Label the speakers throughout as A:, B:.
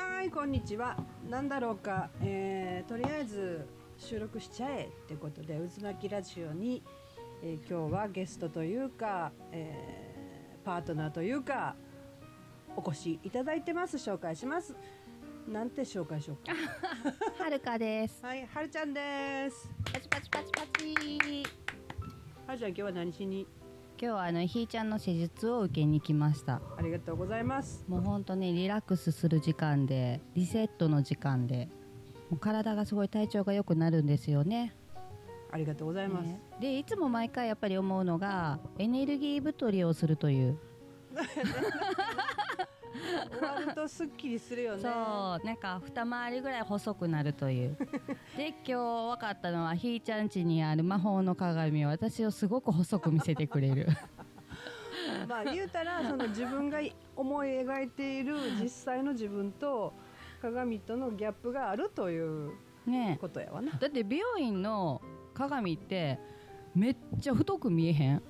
A: はいこんにちは。なんだろうか、えーとりあえず収録しちゃえってことで渦巻きラジオに、えー今日はゲストというか、えーパートナーというかお越しいただいてます。紹介します。なんて紹介しようか。
B: はるかです。
A: はいはるちゃんです。
B: パチパチパチパチ。
A: はるちゃん今日は何しに？
B: 今日はあのひーちゃんの施術を受けに来ました。
A: ありがとうございます
B: もう本当ねリラックスする時間でリセットの時間で、もう体がすごい体調が良くなるんですよね。
A: ありがとうございます、
B: ねでいつも毎回やっぱり思うのがエネルギー太りをするという。
A: 終わるとすっきりするよね。
B: そうなんか二回りぐらい細くなるという。で今日分かったのはひーちゃん家にある魔法の鏡は私をすごく細く見せてくれる。
A: まあ言うたらその自分が思い描いている実際の自分と鏡とのギャップがあるという
B: ね
A: ことやわな。
B: だって美容院の鏡ってめっちゃ太く見えへん？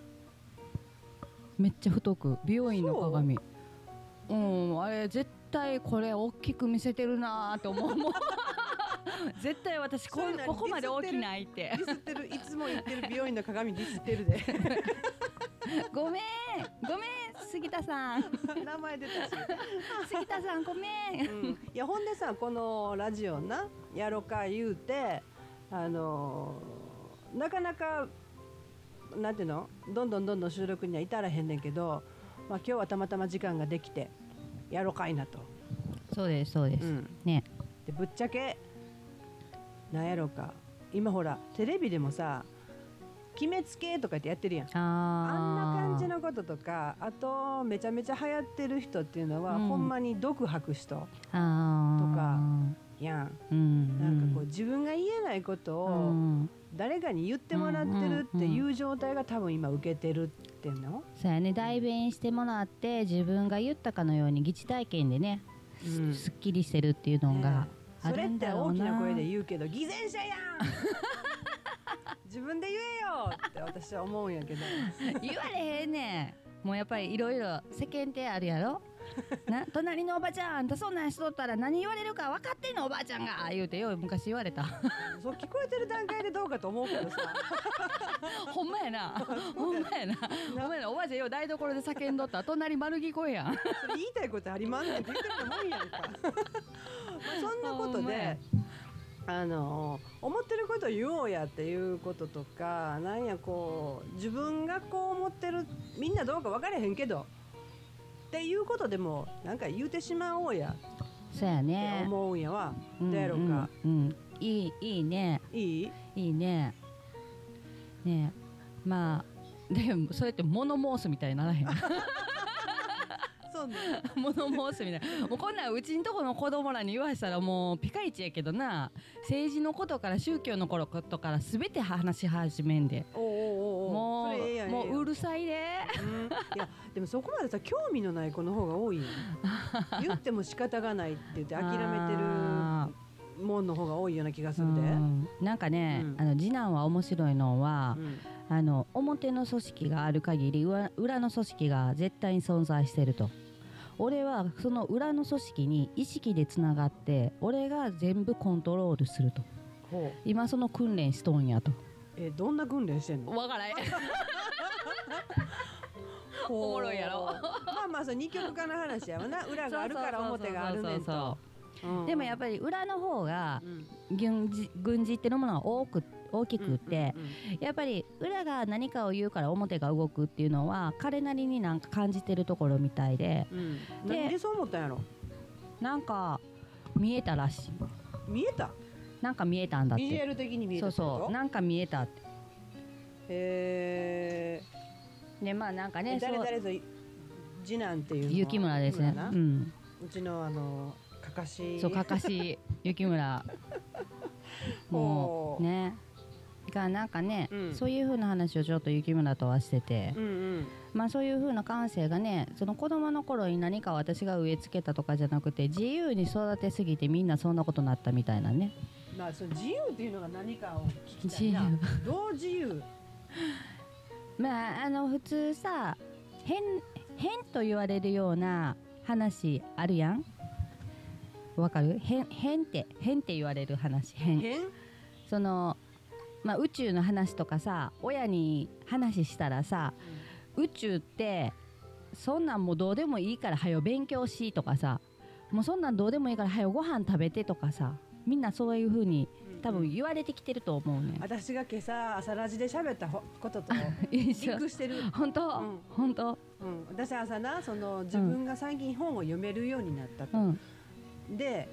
B: めっちゃ太く美容院の鏡うんあれ絶対これ大きく見せてるなーって思うもん。絶対私こここまで大きないって。
A: ディスってるいつも言ってる美容院の鏡ディスってるで。
B: ごめんごめん杉田さん。
A: 名前出たし、
B: 杉田さんごめん。
A: うん、いやほんでさこのラジオなやろか言うてあのーなかなかなんていうのどんどんどんどん収録には至らへんねんけど、まあ、今日はたまたま時間ができてやろかいなと。
B: そうですそうです、
A: うん。
B: ね。
A: でぶっちゃけなんやろうか。今ほらテレビでもさ決めつけとかってやってるやん。あんな感じのこととかあとめちゃめちゃ流行ってる人っていうのは、
B: うん。
A: ほんまに毒吐く人とかやん、
B: うん。
A: なんかこう自分が言えないこと
B: う
A: を
B: ん。
A: 誰かに言ってもらってるっていう状態が多分今受けてるっていうの、
B: そうやね。代弁してもらって自分が言ったかのように疑似体験でね、
A: うん。
B: すっきりしてるっていうのが
A: ね。
B: あ
A: それって
B: るんだろうな。
A: 大きな声で言うけど偽善者やん。自分で言えよって私は思うんやけど。
B: 言われへんねん。もうやっぱりいろいろ世間体あるやろ？な隣のおばちゃんあんたそんなんしとったら何言われるか分かってんのおばあちゃんが。言うてよう昔言われた。
A: そう聞こえてる段階でどうかと思うけどさ。
B: ほんまやな。ほんまやな。ほんまやな。おばあちゃんよう台所で叫んどった。ら隣丸聞こえやん。
A: それ言いたいことありまんねんって言ってるもんやんか。まあそんなことであの思ってること言おうやっていうこととかなんやこう自分がこう思ってるみんなどうか分からへんけどっていうことでもなんか言うてしまおうや。
B: そうやね。
A: 思うんやわ、
B: うん
A: どうやろうか、
B: うんうん。いいいいね。
A: いい？
B: いいね。ねえ。まあでもそうやって物申すみたいにならへん。
A: そうね。
B: 物申すみたいな。もうこんなんうちんとこの子供らに言わしたらもうピカイチやけどな。政治のことから宗教のことから全て話し始めんで。もうんもうんうるさいで。
A: うんいやでもそこまでさ興味のない子の方が多いよ。言っても仕方がないって言って諦めて
B: あ
A: るもんの方が多いような気がす
B: う
A: るで、
B: ん。なんかね、
A: うん。
B: あの次男は面白いのは、
A: うん。
B: あの表の組織がある限り裏裏の組織が絶対に存在してると。俺はその裏の組織に意識でつながって俺が全部コントロールすると。今その訓練しとんやと。
A: えどんな訓練してんの？
B: わからん おもろいやろ。
A: まあまあそう二極化の話やわな。裏があるから表があるねんと。うん。
B: でもやっぱり裏の方が
A: うん
B: 軍事軍事ってのものは多く大きくって、やっぱり裏が何かを言うから表が動くっていうのは彼なりになんか感じてるところみたいで。
A: うん。
B: で
A: でそう思ったんやろ？
B: なんか見えたらしい。
A: 見えた？
B: なんか見えたんだっ
A: ビジュア
B: て
A: ル的に見え
B: そう
A: たってこと？
B: そうなんか見えたって。
A: へ
B: でまあなんか
A: え
B: ね
A: 誰誰ぞ次男っていう
B: 雪村ですね。うん。
A: うちのあのかかし。
B: そうかかし雪村。も
A: ほう。
B: うね。がなんかね、
A: うん。
B: そういう風な話をちょっと雪村とはしてて、
A: うんうん。
B: まあそういう風な感性がねその子供の頃に何か私が植え付けたとかじゃなくて自由に育てすぎてみんなそんなことになったみたいなね。
A: まあその自由っていうのが何かを聞きたいな。
B: 自
A: どう自由？
B: まああの普通さ変変と言われるような話あるやん？わかる？変変って変って言われる話。変。
A: 変？
B: そのまあ宇宙の話とかさ親に話したらさ宇宙ってそんなんもうどうでもいいからはよ勉強しとかさもうそんなんどうでもいいからはよご飯食べてとかさみんなそういう風に多分言われてきてると思うね。
A: 私が今朝朝ラジで喋ったほことと。リンクしてる、
B: 本当、
A: うん。
B: 本当？
A: うん、私朝なその自分が最近本を読めるようになったと、
B: うん。
A: で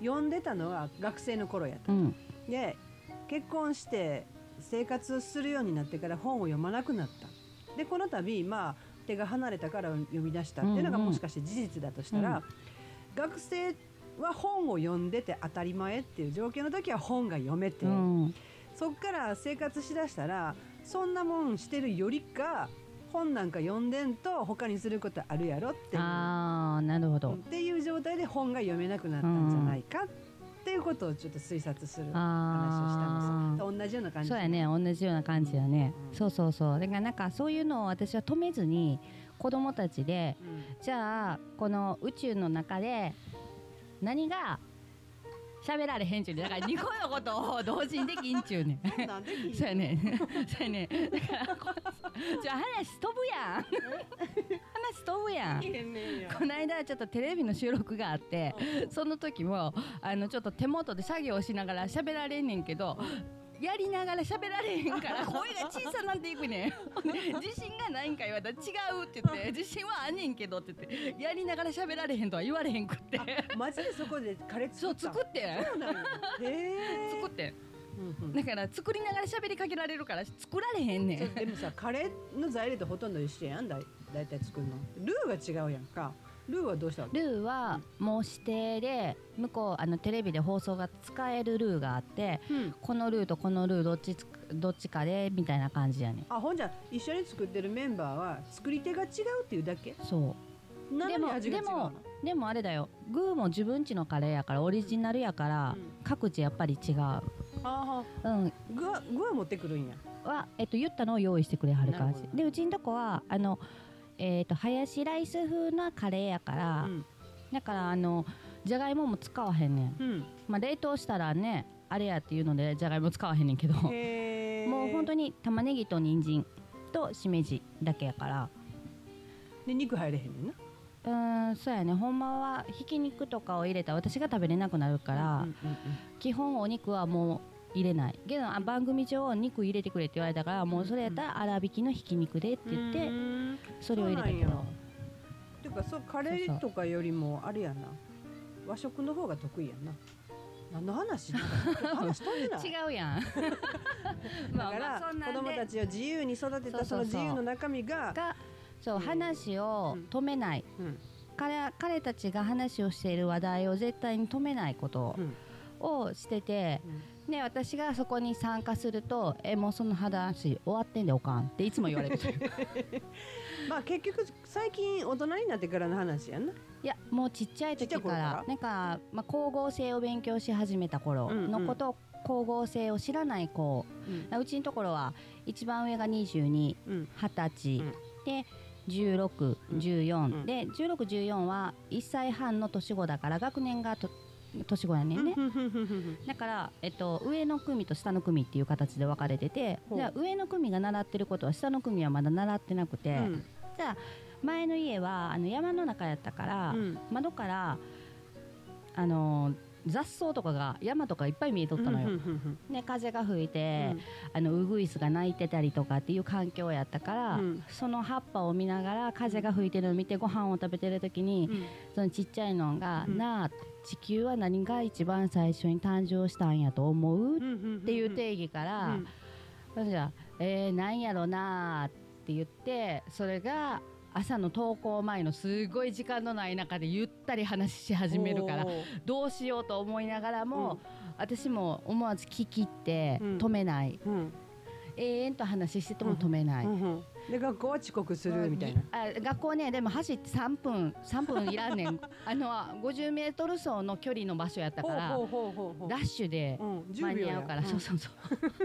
A: 読んでたのは学生の頃やった
B: うん。
A: で結婚して生活するようになってから本を読まなくなった。でこの度まあ手が離れたから読み出したっていうのが
B: うんうん。
A: もしかして事実だとしたら、
B: うん。
A: 学生は本を読んでて当たり前っていう状況の時は本が読めて、
B: う。ん。
A: そっから生活しだしたらそんなもんしてるよりか本なんか読んでんと他にすることあるやろっていう。
B: ああなるほど、
A: っていう状態で本が読めなくなったんじゃないかっていうことをちょっと推察する話をした
B: あ
A: のと同じような感じ
B: そうやね。同じような感じやね、
A: うん。
B: そうそうそう。だからなんかそういうのを私は止めずに子供たちで
A: うん。
B: じゃあこの宇宙の中で何が喋られへんちゅうねだから2個のことを同時にできんちゅうねん。
A: なんで聞い
B: そうやね そうやねだからこじゃあ話飛ぶやん。話飛ぶやん。この間ちょっとテレビの収録があってその時もあのちょっと手元で作業しながら喋られんねんけどやりながら喋られへんから。声が小さなっていくねん。自信がないんか言われたら違うって言って。自信はあんねんけどって言って。やりながら喋られへんとは言われへんくって。
A: マジでそこでカレー
B: そう
A: 作った？
B: 作ってん。
A: そうなんや。へえ。
B: 作ってん。
A: うんうん。
B: だから作りながら喋りかけられるから作られへんね
A: そうんでもさカレーの材料とほとんど一緒やんだいだいたい作るの。ルーが違うやんかルーはどうしたの？
B: ルーはもう指定で向こうあのテレビで放送が使えるルーがあって
A: うん。
B: このルーとこのルーどっちつどっちかでみたいな感じやね
A: あほんじゃ一緒に作ってるメンバーは作り手が違うっていうだけ？
B: そう。
A: なのに
B: でもでもでもあれだよ。グーも自分家のカレーやからオリジナルやから、
A: うん。
B: 各自やっぱり違う。
A: ああ
B: うん。
A: 具は具は持ってくるんや。
B: は、えっと、言ったのを用意してくれはる感じ。でうちんとこはあのえっとハヤシライス風なカレーやから、
A: うん。
B: だからあのじゃがいもも使わへんねん。
A: うん。
B: まあ冷凍したらねあれやっていうのでじゃがいも使わへんねんけどもう本当に玉ねぎと人参としめじだけやから。
A: で肉入れへんねんな。
B: うーんそうやね。ほんまはひき肉とかを入れたら私が食べれなくなるから、
A: うんうん。
B: 基本お肉はもう入れない。けどあ番組上肉入れてくれって言われたからもうそれやったら粗挽きのひき肉でって
A: うん
B: 言って
A: うん。
B: それを入れたけど
A: そうなんや。ていうかそうカレーとかよりもあれやな。和食の方が得意やな。何の話
B: 違うやん。まあま
A: だから
B: あそんなん
A: 子供た
B: で
A: ちを自由に育てたその自由の中身が
B: がそう
A: うん。
B: 話を止めない。
A: うん。
B: 彼彼たちが話をしている話題を絶対に止めないこと
A: うん。
B: をしてて
A: うん
B: で私がそこに参加すると「えもうその話終わってんでおかん」っていつも言われる
A: まあ結局最近大人になってからの話やんな。い
B: やもうちっちゃい時か
A: ら
B: ら？なんか、まあ、光合成を勉強し始めた頃のこと、光合成を知らない子。
A: うん。
B: うちのところは一番上が22
A: うん。
B: 歳、
A: うん。
B: で1614、
A: うん。
B: で1614は1歳半の年子だから学年がと年子やねんね、だから、えっと、上の組と下の組っていう形で分かれててじゃあ上の組が習ってることは下の組はまだ習ってなくて、
A: うん。
B: じゃあ前の家はあの山の中やったから、
A: うん。
B: 窓からあの雑草とかが山とかいっぱい見えとったのよ。
A: ふんふんふん。
B: で風が吹いて、
A: うん。
B: あのウグイスが鳴いてたりとかっていう環境やったから、
A: うん。
B: その葉っぱを見ながら風が吹いてるのを見てご飯を食べてる時に、
A: うん。
B: そのちっちゃいのが「
A: うん。
B: なあ地球は何が一番最初に誕生したんやと思う?」っ
A: って
B: いう定義から、それじゃあ「えー、なんやろな」って言ってそれが朝の登校前のすごい時間のない中でゆったり話し始めるからどうしようと思いながらも、私も思わず聞き入って
A: うん。
B: 止めない、
A: うん。
B: 永遠と話してても止めない。
A: で学校は遅刻するみたいな。
B: あ学校ねでも走って3分3分いらんねん。あの50メートル走の距離の場所やったから
A: ほうほうほうほう
B: ダッシュで
A: うん10
B: 間に合うから、
A: ん。
B: そうそうそう。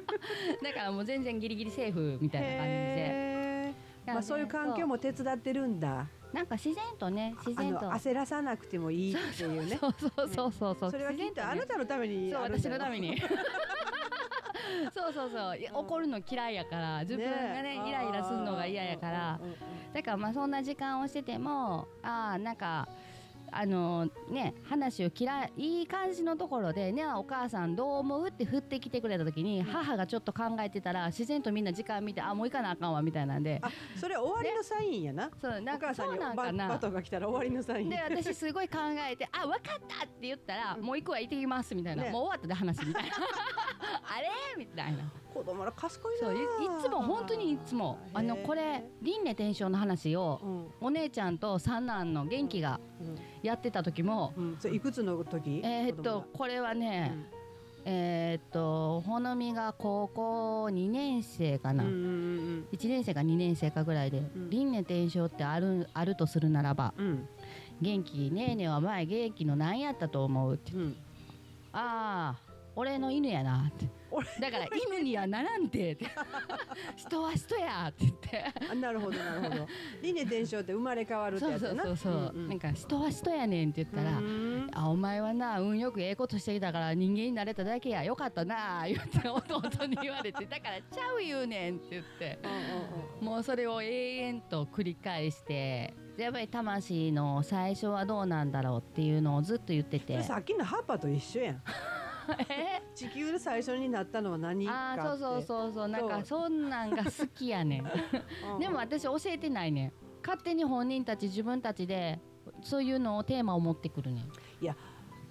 B: だからもう全然ギリギリセーフみたいな感じで。
A: まあそういう環境も手伝ってるんだ。
B: なんか自然とね自然と。
A: 焦らさなくてもいいっていうね。
B: そうそうそうそうそう
A: それはきっとあなたのために
B: そう私のために そうそうそう。いや怒るの嫌いやから。自分がねイライラするのが嫌やから。
A: うんうんうん
B: だからまあそんな時間をしててもああなんかあのね話を嫌いいい感じのところでねお母さんどう思うって振ってきてくれた時に、
A: うん
B: 母がちょっと考えてたら自然とみんな時間見てあもう行かなあかんわみたいなんで。
A: あそれ終わりのサインやな。
B: そうなんかそうなんかな。
A: バトンが来たら終わりのサイン
B: で私すごい考えて「あ分かった!」って言ったら「
A: う ん
B: もう行くわ行ってきます」みたいな、
A: ね。
B: もう終わったで話みたいな。あれ？みたいな
A: 子供ら賢いな
B: そういいつも本当にいつもあのこれ輪廻転生の話を
A: うん。
B: お姉ちゃんと三男の元気がやってた時も、
A: うん。うんそれいくつの時？
B: えーっとこれはね、えーっとほのみが高校2年生かな、
A: うんうんうん
B: 1年生か2年生かぐらいで、
A: ん。
B: 輪廻転生ってあるあるとするならば
A: うん。うん
B: 元気ねえねえは前元気の何やったと思うって。
A: うん。
B: ああ俺の犬やなって。
A: 俺
B: だから犬にはならんて。っ て人は人やって言って。
A: あなるほどなるほど。輪廻転生って生まれ変わるって
B: そうそう
A: やつやな
B: そう。そう、
A: んん。
B: なんか人は人やねんって言ったら、
A: うん。
B: あお前はな運よくええことしてきたから人間になれただけや。よかったな言って弟に言われて。だからちゃう言うねんって言って。
A: う
B: もうそれを永遠と繰り返してやっぱり魂の最初はどうなんだろうっていうのをずっと言ってて。
A: さっきのハッパと一緒やん。
B: え
A: 地球で最初になったのは何かって。
B: あーそうそうそうそう。なんかそんなんが好きやねん。
A: うん
B: でも私教えてないねん。勝手に本人たち自分たちでそういうのをテーマを持ってくるねん。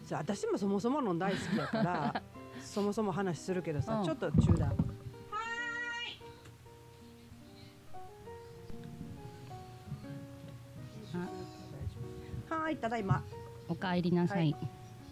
A: そう私もそもそもの大好きやから そもそも話するけどさ、
B: うん。
A: ちょっと中断。はーい。ただいま。
B: おかえりなさい、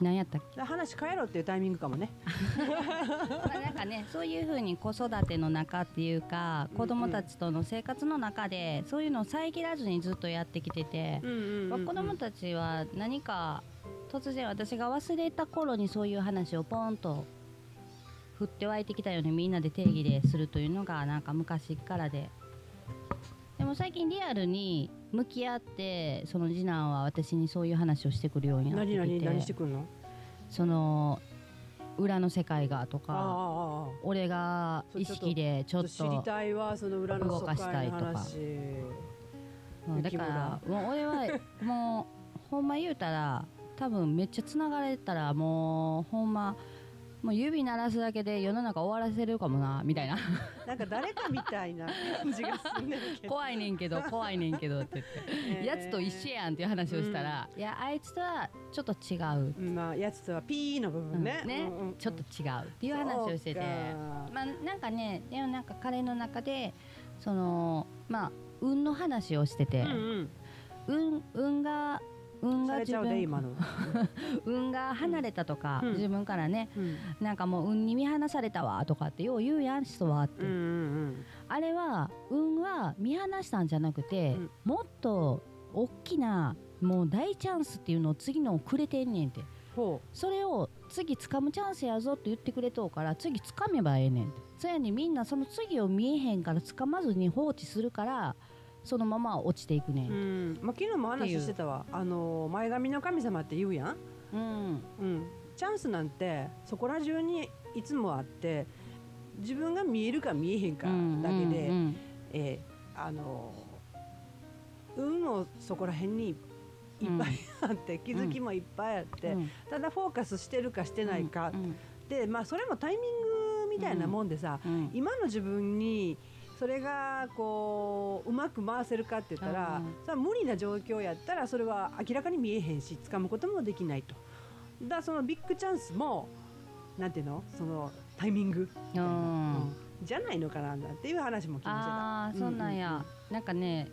B: 何やったっけ？
A: で話変えろっていうタイミングかもね。
B: まあなんかねそういうふうに子育ての中っていうか子供たちとの生活の中でそういうのを遮らずにずっとやってきてて、
A: うんうん
B: まあ子供たちは何か突然私が忘れた頃にそういう話をポンと降って湧いてきたようにみんなで定義でするというのがなんか昔からで。でも最近リアルに向き合ってその次男は私にそういう話をしてくるようになってきて
A: 何何何してくるの？
B: その裏の世界がとか俺が意識でち
A: ちょっと知りたいわその裏の
B: 動かしたいとか
A: 話
B: うんだからもう俺は もうほんま言うたら多分めっちゃつながれたらもうほんまもう指鳴らすだけで世の中終わらせるかもなみたいな。
A: なんか誰かみたいな。感じがすんけど
B: 怖いねんけど 怖いねんけどって言って、やつと一緒やんっていう話をしたら、いやあいつとはちょっと違う、
A: うんまあやつとはピーの部
B: うん
A: 分ね、
B: ね
A: うんうんうん。
B: ちょっと違うっていう話をしてて。まあなんかねでもなんか彼の中でそのまあ運の話をしてて、
A: うんうん。
B: 運運が運が自分。
A: の、
B: 運 が離れたとか、
A: うん。
B: 自分からね
A: うん。
B: なんかもう運に見放されたわとかってよう言うやん人はって、
A: うんうん
B: あれは運は見放したんじゃなくて、
A: うん。
B: もっと大きなもう大チャンスっていうのを次のをくれてんねんって。
A: ほ
B: それを次掴むチャンスやぞって言ってくれとうから次掴めばええねんそやにみんなその次を見えへんから掴まずに放置するからそのまま落ちていくね
A: う、うん。んまあ、昨日も話してたわ。あの前髪の神様って言うやん、
B: うん。
A: うん、チャンスなんてそこら中にいつもあって自分が見えるか見えへんかだけで、
B: うんうん
A: えーあの運をそこら辺にいっぱいあって、気づきもいっぱいあって、
B: うん。
A: ただフォーカスしてるかしてないか、
B: うん
A: でまあそれもタイミングみたいなもんでさ、
B: うん。
A: 今の自分にそれがこううまく回せるかって言ったら、
B: うん。
A: それは無理な状況やったらそれは明らかに見えへんし掴むこともできないと。だそのビッグチャンスもなんていうの？そのタイミング、
B: うん。
A: うん。じゃないのかななんていう話も聞きま
B: ああそんなんや、なんかね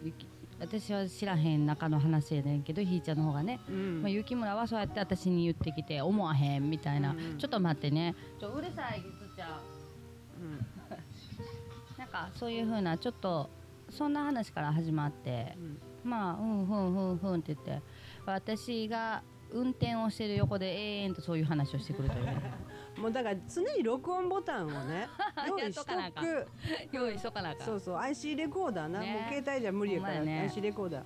B: 私は知らへん中の話やねんけどひーちゃんの方がね。
A: うん。
B: まあ、雪村はそうやって私に言ってきて思わへんみたいな、
A: うん
B: ちょっと待ってね。ちょうるさいぎつちゃん。
A: うん
B: かそういう風なちょっとそんな話から始まってまあうんふんふんふんって言って私が運転をしてる横で永遠とそういう話をしてくるというね。
A: もうだから常に録音ボタンをね 用意しとく。
B: 用意しとかなあかん。
A: そうそう IC レコーダーな、
B: ね。
A: もう携帯じゃ無理やから、
B: ね。
A: IC レコーダー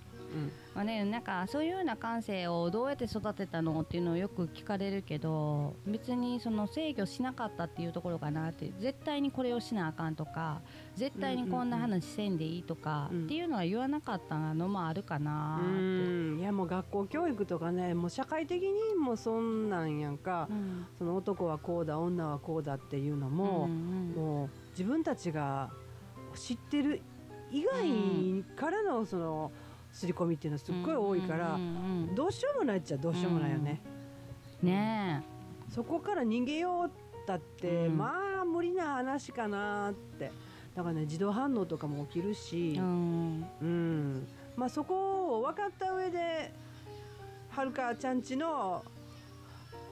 B: まあね、なんかそういうような感性をどうやって育てたのっていうのをよく聞かれるけど別にその制御しなかったっていうところかなって絶対にこれをしなあかんとか絶対にこんな話せんでいいとか
A: うん。
B: っていうのは言わなかったのもあるかな
A: う
B: って。
A: ん。いやもう学校教育とかねもう社会的にもそんなんやんか、
B: うん。
A: その男はこうだ女はこうだっていうのも、
B: うんうん。
A: もう自分たちが知ってる以外からのその刷り込みっていうのはすっごい多いから、どうしようもないっちゃどうしようもないよね、
B: ね
A: そこから逃げようったって、
B: うん。
A: まあ無理な話かなって。だからね自動反応とかも起きるし
B: え、うん。
A: うん。まあそこを分かった上ではるかちゃんちの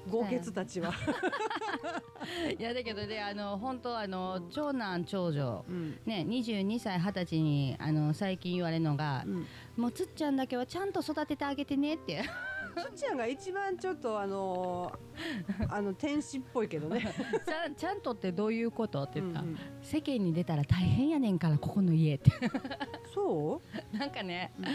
A: 豪傑たちは、
B: いやだけどねあの本当あの長男長女
A: うん。
B: ね22歳20歳にあの最近言われるのが
A: うん、
B: もうつっちゃんだけはちゃんと育ててあげてねって。
A: つっちゃんが一番ちょっとあの あの天使っぽいけどね。
B: ちゃんちゃんとってどういうことって言った、
A: うんうん。
B: 世間に出たら大変やねんからここの家って。
A: そ
B: なんかね、
A: うん。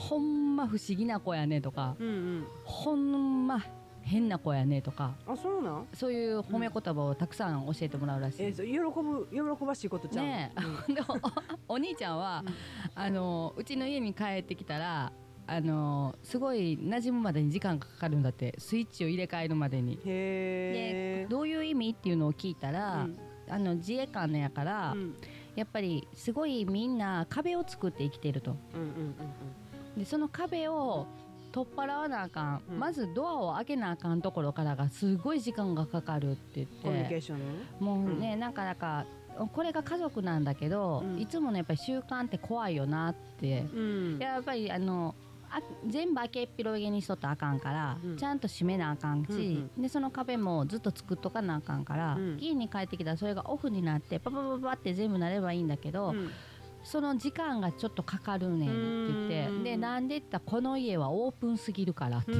B: ほんま不思議な子やねとか
A: う、うんうん、
B: ほんま変な子やねとか
A: あそうなん？
B: そういう褒め言葉をたくさん教えてもらうらしい、
A: えー、喜ぶ喜ばしいことちゃうの？
B: ねえ、でもお お兄ちゃんは、
A: うん。
B: あのうちの家に帰ってきたらあのすごい馴染むまでに時間がかかるんだって。スイッチを入れ替えるまでに。
A: へえ
B: どういう意味っていうのを聞いたら、あの自衛官のやから、
A: うん。
B: やっぱりすごいみんな壁を作って生きてると。
A: うんうんうん。
B: でその壁を取っ払わなあかん、
A: うん。
B: まずドアを開けなあかんところからがすごい時間がかかるって
A: コミュニ
B: 言って
A: ケーションね
B: もうね、なかなかこれが家族なんだけど、
A: うん。
B: いつもねやっぱり習慣って怖いよなって、
A: うん。
B: やっぱりあのあ全部開けっぴろげにしとったらあかんから、
A: うん。
B: ちゃんと閉めなあかんし、でその壁もずっと作っとかなあかんから、
A: うん。
B: 家に帰ってきたらそれがオフになってパパパパパって全部なればいいんだけど、
A: うん
B: その時間がちょっとかかるねんって言って
A: うん。
B: でなんでって言ったらこの家はオープンすぎるからって、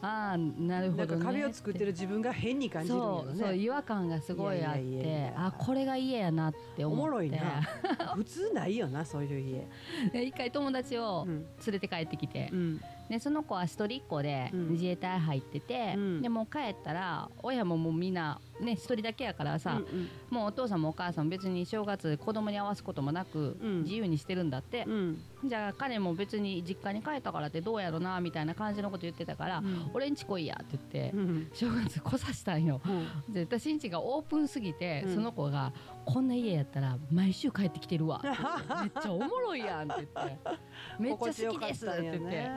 B: ああなるほどね。
A: か壁を作ってる自分が変に感じるんやろ
B: そうそう
A: ね
B: 違和感がすごいあってあこれが家やなって思って。
A: おもろいな。普通ないよなそういう家。
B: で一回友達を
A: うん。
B: 連れて帰ってきて、
A: うん
B: でその子は一人っ子で
A: うん。
B: 自衛隊入ってて、
A: うん。
B: でもう帰ったら親ももうみんなね一人だけやからさ、
A: うん
B: もうお父さんもお母さんも別に正月子供に合わすこともなく
A: うん。
B: 自由にしてるんだって。
A: う、ん。
B: じゃあ彼も別に実家に帰ったからってどうやろなみたいな感じのこと言ってたから、
A: うん。
B: 俺んち来いやって言って、
A: うん。
B: 正月来さしたんよ。
A: うん。
B: で私んちがオープンすぎて、
A: うん。
B: その子が「こんな家やったら毎週帰ってきてるわ」めっちゃおもろいやん」って言って「めっちゃ好きです」って言って。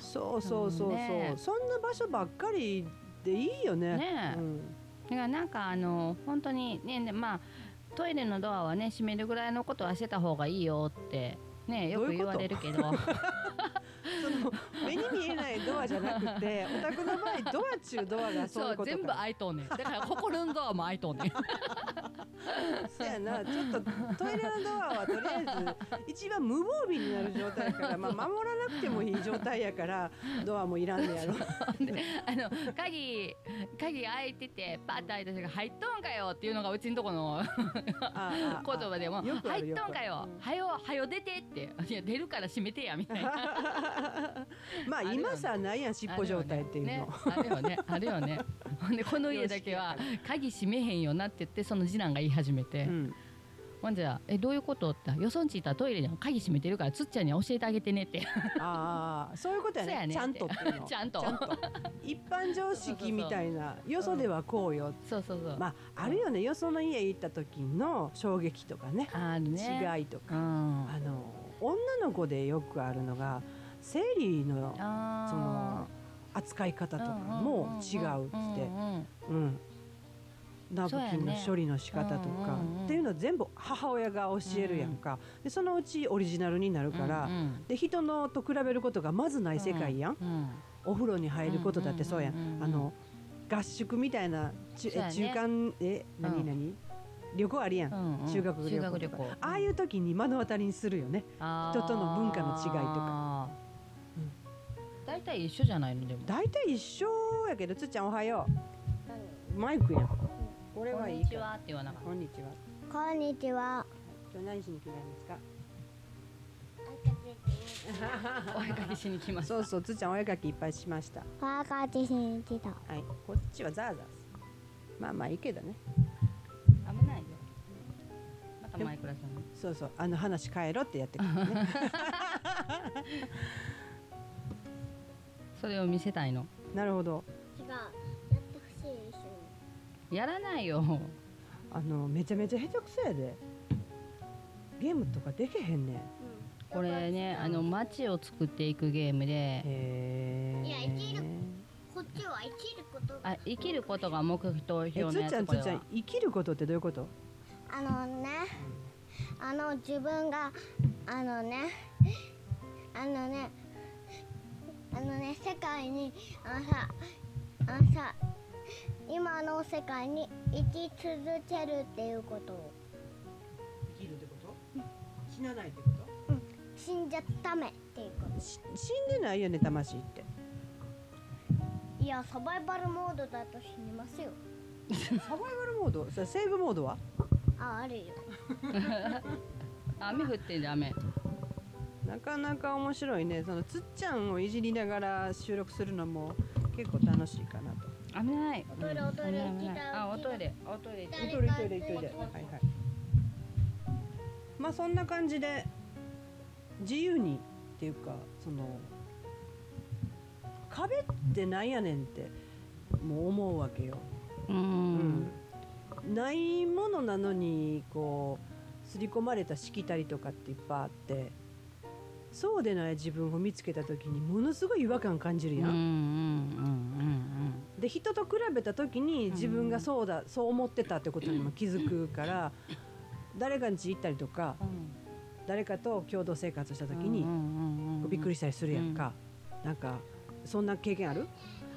A: そうそうそうそう、
B: ね。
A: そんな場所ばっかりでいいよね。
B: ねえ。
A: うん。
B: だからなんかあの本当にねねまあトイレのドアはね閉めるぐらいのことはしてた方がいいよってねよく言われるけど
A: その目に見えないドアじゃなくてお宅の場合ドア中ドアがそう
B: そ
A: いう
B: 全部開いとんねん。だから心のドアも開いとんねん。
A: そうやな。ちょっとトイレのドアはとりあえず一番無防備になる状態やから、まあ、守らなくてもいい状態やからドアもいらんねやろ。
B: であの鍵鍵開いててパッと開いた人が「入っとんかよ」っていうのがうちんとこの
A: あああ
B: 言葉でも「
A: よくある
B: 入っとんかよ。はよはよ出て」って「いや出るから閉めてや」みたいな。
A: ま あ今さないやん尻尾状態っていうの、
B: あるよねあるよね。ほんでこの家だけは鍵閉めへんよなって言ってその次男が言い始めて、
A: うん。
B: ほんじゃ「えどういうこと?」って「よそんち行ったらトイレに鍵閉めてるからつっちゃんに教えてあげてね」って。
A: ああそういうことや
B: ね。
A: ねちゃんとっていうの。
B: ちゃんと。
A: 一般常識みたいなよそではこうよ、
B: そうそうそう、
A: まああるよね。よその家行った時の衝撃とかね。
B: あるね。
A: 違いとか、
B: うん。
A: あの女の子でよくあるのが生理のその扱い方とかも違うって。
B: うん。
A: ナプキンの処理の仕方とかっていうのは全部母親が教えるやんか。でそのうちオリジナルになるから
B: うんうん。
A: で人のと比べることがまずない世界やん。
B: うん
A: お風呂に入ることだってそうやん。
B: うんうんうんうん。
A: あの合宿みたいなち
B: そうやね。
A: 中間え何々？旅行あるやん。
B: うんうん。
A: 修学旅行ああいう時に目の当たりにするよね。人との文化の違いとか。
B: か大体一緒じゃないの？でも。
A: 大体一緒やけどつっちゃんおはよう。マイクやん。これ
B: こ
A: はいいか。
B: んにちはって言わなかっ
A: こんにちは。
C: こんにちは。
A: 今日何しに来たんですか？
B: お絵かき しに来ました。
A: そうそうつーちゃんお絵かきいっぱいしました。
C: パーカー自身来た。
A: はい。こっちはザーザーす。まあまあいいけどね。
B: 危ないよ。またマイクラさん。
A: そうそう。あの話変えろってやってくるね
B: それを見せたいの。
A: なるほど。
C: 違う。やってほしい一緒に。
B: やらないよ。
A: あのめちゃめちゃ下手くそやで。ゲームとかできへんねん。
B: これねあの街を作っていくゲームで。
A: へえ
C: いや生きるこっちは生きることが。
B: あ生きることが目標
A: えつ
B: のや
A: ーちゃんつーちゃん生きることってどういうこと？
C: あのねあの自分があのねあのねあのね世界にあのさあのさ今の世界に生き続けるっていうこと。を
A: 生きるってこと？死なないってこと？
C: 死んじゃダメっていうこ
A: し死んでないよね魂って。
C: といやサバイバルモードだと死にますよ。
A: サバイバルモード？セーブモードは？
C: ああるよ。
B: 雨降ってんじゃん雨
A: なかなか面白いね。そのつっちゃんをいじりながら収録するのも結構楽しいかなと。
B: 危ない。
C: おトイレおトイレ
B: 危ない。
C: 来た
B: あおトイレ。おトイレ行って
A: トイレトイレトイレはいはい。まあそんな感じで自由にっていうかその壁ってなんやねんってもう思うわけよ、
B: う
A: うん。ないものなのにこう刷り込まれたしきたりとかっていっぱいあってそうでない自分を見つけた時にものすごい違和感感じるやん、で人と比べた時に自分がそうだ、そう思ってたってことにも気づくから誰かん家行ったりとか誰かと共同生活した時にびっくりしたりするやんか、なんかそんな経験ある？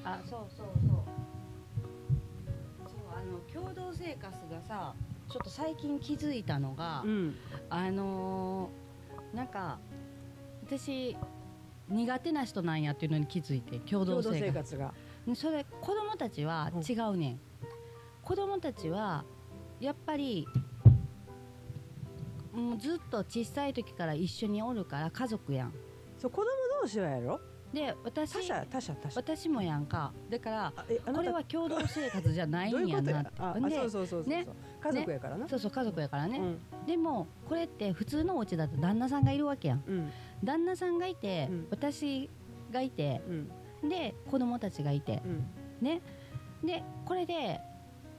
B: あそうそうそう。そうあの共同生活がさちょっと最近気づいたのが、
A: うん。
B: あのーなんか私苦手な人なんやっていうのに気づいて共同生活。
A: が。
B: それ子供たちは違うねん、子供たちはやっぱりもうずっと小さい時から一緒におるから家族やん。
A: そう子供同士はやろ？
B: で私
A: 他者他者他者。
B: 私もやんか。だからこれは共同生活じゃない
A: んや
B: やなって。
A: そうそうそうそう、
B: ね
A: 家族やからな、
B: そうそう家族やからね、
A: うん。
B: でもこれって普通のお家だと旦那さんがいるわけやん。
A: うん
B: 旦那さんがいて、
A: うん。
B: 私がいて
A: うん。
B: で子供たちがいて
A: うん。
B: ね。でこれで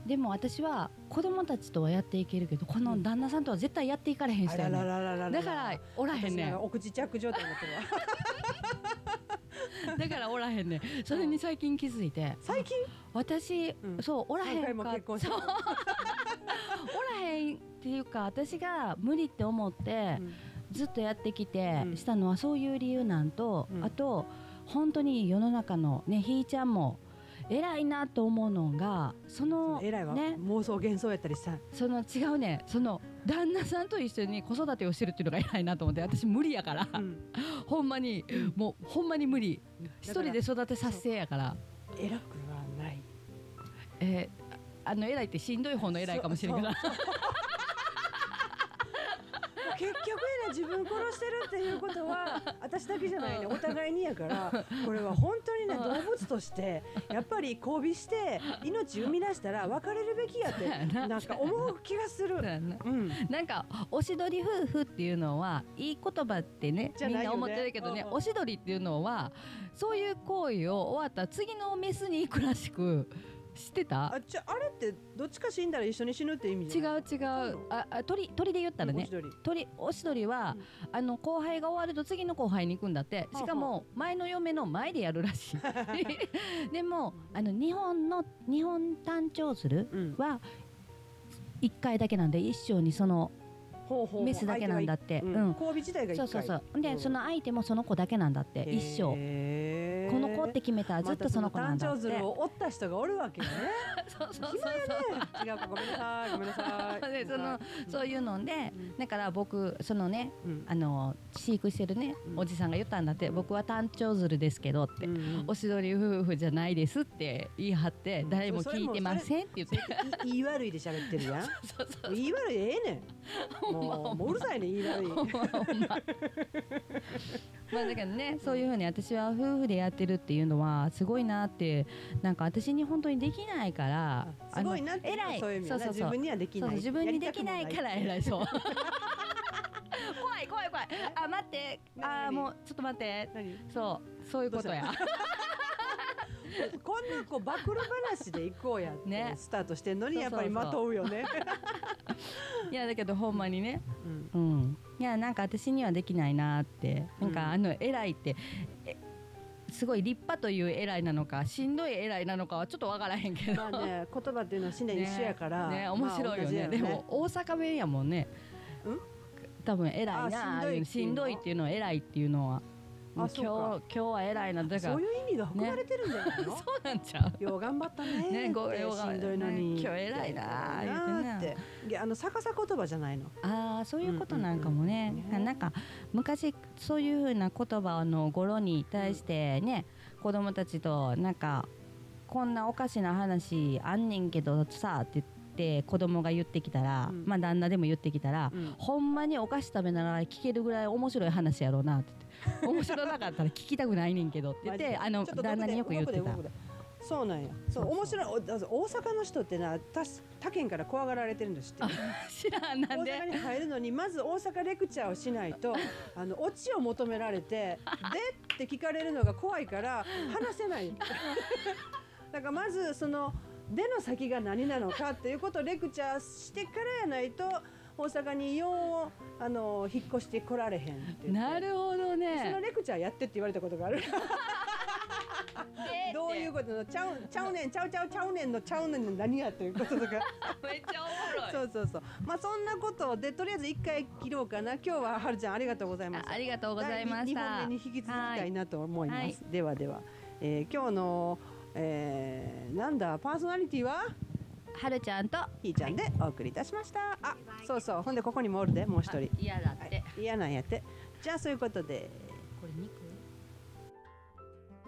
B: でも私は子供たちとはやっていけるけどこの旦那さんとは絶対やっていかれへん
A: あらら
B: 人やねん。
A: らららら
B: だからおらへんね
A: ん。かお口チャック状態になってるわ。
B: ん だからおらへんねん。それに最近気づいて
A: 最近？
B: 私、
A: うん。
B: そうおらへんか
A: も結
B: おらへんっていうか私が無理って思って、
A: うん
B: ずっとやってきて
A: うん。
B: したのはそういう理由なんと、
A: うん。
B: あと本当に世の中のねひーちゃんも偉いなと思うのがその
A: 偉いわ、
B: ね。
A: 妄想幻想やったりさ
B: その違うね。その旦那さんと一緒に子育てをしてるっていうのが偉いなと思って私無理やから、
A: うん。
B: ほんまにもうほんまに無理。一人で育てさせやから。
A: 偉くはない。
B: えーあの偉いってしんどい方の偉いかもしれんけど
A: 結局やな自分殺してるっていうことは 私だけじゃないね。お互いにやからこれは本当にね 動物としてやっぱり交尾して命生み出したら別れるべきやって
B: な。
A: なんか思う気がする。
B: そう。
A: ん。
B: なんかおしどり夫婦っていうのはいい言葉ってねみんな思ってるけどねおしどりっていうのはそういう行為を終わったら次のメスに行くらしく知ってた？
A: あじゃあれってどっちか死んだら一緒に死ぬって意味じ
B: 違
A: う
B: 違う。ああ鳥鳥で言ったらね。鳥。おしどりは、あの後輩が終わると次の後輩に行くんだって。しかも前の嫁の前でやるらしい。でもあの日本の日本誕生する
A: うん。
B: は1回だけなんで一生にそのメスだけなんだって。うん。
A: 交尾自体が
B: そうそうそう。でその相手もその子だけなんだって。一生。
A: 生
B: この子うって決めたらずっとその子なんだって、
A: 誕生鶴を折った人がおるわけよね。
B: そうそうそう
A: 暇やね。違うかごめんなさい。ごめんなさい。
B: でそのそういうので、だから僕そのね
A: うん。
B: あの飼育してるね、
A: うん。
B: おじさんが言ったんだって。僕は単調鶴ですけどって、おしどり夫婦じゃないですって言い張って、
A: うん。
B: 誰も聞いてませんって言って。
A: い言い悪いで喋ってるやん。
B: そうそう
A: 言い悪いええねんもうもううるさいね言い悪い
B: ほんま。あだけどねそういうふうに私は夫婦でやってるっていうのはすごいなってなんか私に本当にできないから
A: すごいなって
B: 偉い。
A: そういう意味
B: そうそう
A: 自分にはできない。
B: そうそう自分にできないから偉いそう。
A: う
B: 怖い怖い怖い。あ待って。あ
A: 何
B: もうちょっと待って。
A: 何？
B: そうそういうことや
A: こんなこう暴露話で行こうやって
B: ね。
A: スタートしてんのにやっぱりまとうよね。
B: いやだけどほんまにね。
A: うん。
B: うん。いやなんか私にはできないなって。なん
A: うん
B: かあの偉いってえすごい立派という偉いなのかしんどい偉いなのかはちょっとわからへんけど。
A: まあね言葉っていうのは死んで一緒やから
B: ね面白いよね,、
A: まあ同じや
B: でも大阪弁やもんね。
A: うん？
B: 多分偉いな
A: あしんどいっていうの？
B: しんどいっていうのは偉いっていうのは今日今日は偉いな。だから
A: そういう意味が含まれてるんじゃないの、
B: そうなんちゃう。
A: よう頑張ったねって。
B: ねごようが
A: しんどいのに、
B: ね今日偉いな言うて
A: って。あの逆さ言葉じゃないの。
B: ああそういうことなんかもね,、
A: うんうんうんね
B: なんか昔そういうふうな言葉の語呂に対してね、子供たちとなんかこんなおかしな話あんねんけどさって言って子供が言ってきたら、
A: うん。
B: まあ旦那でも言ってきたら、
A: うん。
B: ほんまにお菓子食べながら聞けるぐらい面白い話やろうなって 面白なかったら聞きたくないねんけどって言ってあの旦那によく言ってた。
A: そうなんや。そう面白い。お大阪の人ってな他他県から怖がられてるんですって
B: 知らんなんで？
A: 大阪に入るのにまず大阪レクチャーをしないと あのオチを求められて「で?」って聞かれるのが怖いから話せない。だからまずその「で」の先が何なのかっていうことをレクチャーしてからやないと大阪にようあの引っ越してこられへんって
B: なるほど
A: その
B: ね
A: レクチャーやってって言われたことがある。どういうことのちゃうちゃうねんちゃうちゃうちゃうねんのちゃうねんの何やということとか。
B: めっちゃおもろい。
A: そうそうそう。まあそんなことでとりあえず一回切ろうかな。今日ははるちゃんありがとうございました
B: あありがとうございました。
A: 本目に引き続きたいなと思います、
B: はい。
A: ではでは、えー今日の、えーなんだパーソナリティは？
B: はるちゃんと。
A: ひーちゃんでお送りいたしました。あそうそう。ほんでここにもおるでもう一人。
B: 嫌だって、
A: はい。嫌なんやって。じゃあそういうことで